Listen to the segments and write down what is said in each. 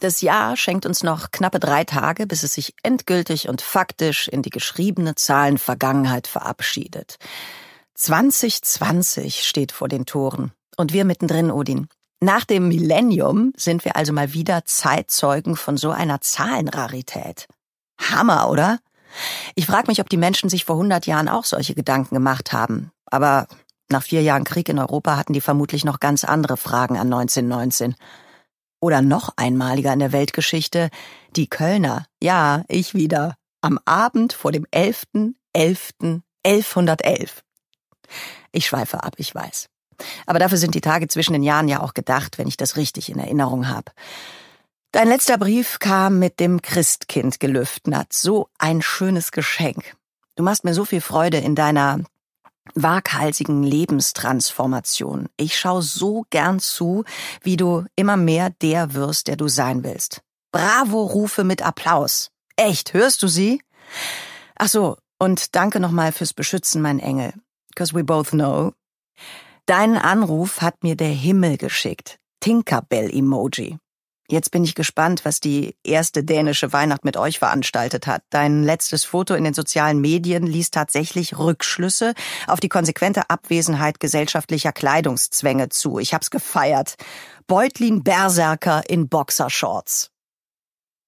Das Jahr schenkt uns noch knappe drei Tage, bis es sich endgültig und faktisch in die geschriebene Zahlen Vergangenheit verabschiedet. 2020 steht vor den Toren. Und wir mittendrin, Odin. Nach dem Millennium sind wir also mal wieder Zeitzeugen von so einer Zahlenrarität. Hammer, oder? Ich frage mich, ob die Menschen sich vor 100 Jahren auch solche Gedanken gemacht haben. Aber nach vier Jahren Krieg in Europa hatten die vermutlich noch ganz andere Fragen an 1919. Oder noch einmaliger in der Weltgeschichte, die Kölner, ja, ich wieder, am Abend vor dem 11.11.1111. Ich schweife ab, ich weiß. Aber dafür sind die Tage zwischen den Jahren ja auch gedacht, wenn ich das richtig in Erinnerung habe. Dein letzter Brief kam mit dem Christkind gelüftert. So ein schönes Geschenk. Du machst mir so viel Freude in deiner waghalsigen Lebenstransformation. Ich schaue so gern zu, wie du immer mehr der wirst, der du sein willst. Bravo-Rufe mit Applaus. Echt, hörst du sie? Ach so, und danke nochmal fürs Beschützen, mein Engel. Cause we both know. Deinen Anruf hat mir der Himmel geschickt. Tinkerbell-Emoji. Jetzt bin ich gespannt, was die erste dänische Weihnacht mit euch veranstaltet hat. Dein letztes Foto in den sozialen Medien ließ tatsächlich Rückschlüsse auf die konsequente Abwesenheit gesellschaftlicher Kleidungszwänge zu. Ich hab's gefeiert. Beutlin Berserker in Boxershorts.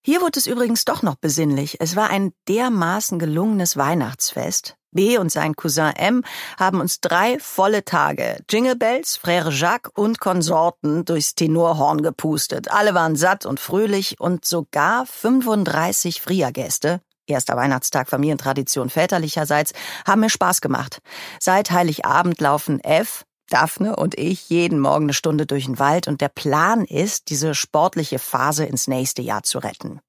Hier wurde es übrigens doch noch besinnlich. Es war ein dermaßen gelungenes Weihnachtsfest. B und sein Cousin M haben uns drei volle Tage Jingle Bells, Frère Jacques und Konsorten durchs Tenorhorn gepustet. Alle waren satt und fröhlich und sogar 35 Friergäste, erster Weihnachtstag Familientradition väterlicherseits, haben mir Spaß gemacht. Seit Heiligabend laufen F, Daphne und ich jeden Morgen eine Stunde durch den Wald und der Plan ist, diese sportliche Phase ins nächste Jahr zu retten.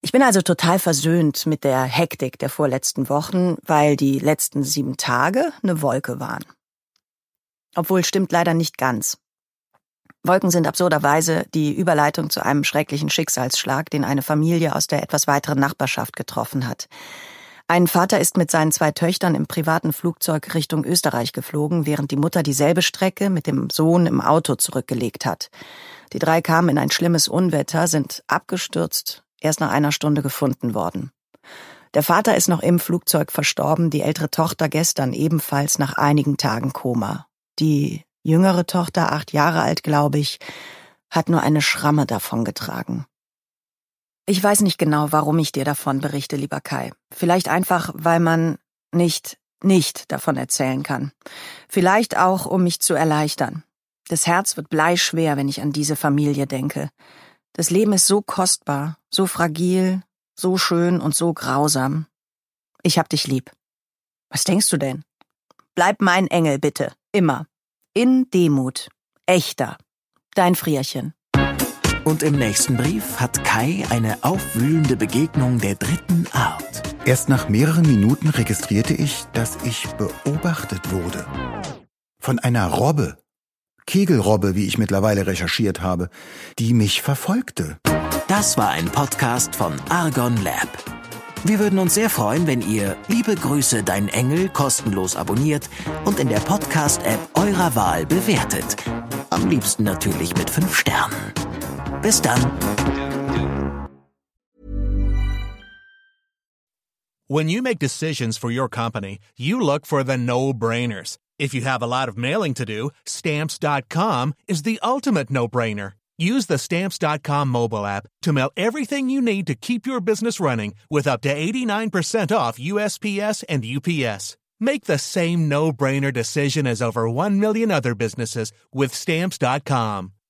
Ich bin also total versöhnt mit der Hektik der vorletzten Wochen, weil die letzten sieben Tage eine Wolke waren. Obwohl stimmt leider nicht ganz. Wolken sind absurderweise die Überleitung zu einem schrecklichen Schicksalsschlag, den eine Familie aus der etwas weiteren Nachbarschaft getroffen hat. Ein Vater ist mit seinen zwei Töchtern im privaten Flugzeug Richtung Österreich geflogen, während die Mutter dieselbe Strecke mit dem Sohn im Auto zurückgelegt hat. Die drei kamen in ein schlimmes Unwetter, sind abgestürzt, erst nach einer Stunde gefunden worden. Der Vater ist noch im Flugzeug verstorben, die ältere Tochter gestern ebenfalls nach einigen Tagen Koma. Die jüngere Tochter, acht Jahre alt, glaube ich, hat nur eine Schramme davongetragen. Ich weiß nicht genau, warum ich dir davon berichte, lieber Kai. Vielleicht einfach, weil man nicht, nicht davon erzählen kann. Vielleicht auch, um mich zu erleichtern. Das Herz wird bleischwer, wenn ich an diese Familie denke. Das Leben ist so kostbar, so fragil, so schön und so grausam. Ich hab dich lieb. Was denkst du denn? Bleib mein Engel, bitte. Immer. In Demut. Echter. Dein Frierchen. Und im nächsten Brief hat Kai eine aufwühlende Begegnung der dritten Art. Erst nach mehreren Minuten registrierte ich, dass ich beobachtet wurde. Von einer Robbe. Kegelrobbe, wie ich mittlerweile recherchiert habe, die mich verfolgte. Das war ein Podcast von Argon Lab. Wir würden uns sehr freuen, wenn ihr Liebe Grüße, dein Engel kostenlos abonniert und in der Podcast-App eurer Wahl bewertet. Am liebsten natürlich mit fünf Sternen. Bis dann. When you make decisions for your company, you look for the no-brainers. If you have a lot of mailing to do, stamps.com is the ultimate no-brainer. Use the stamps.com mobile app to mail everything you need to keep your business running with up to 89% off USPS and UPS. Make the same no-brainer decision as over 1 million other businesses with stamps.com.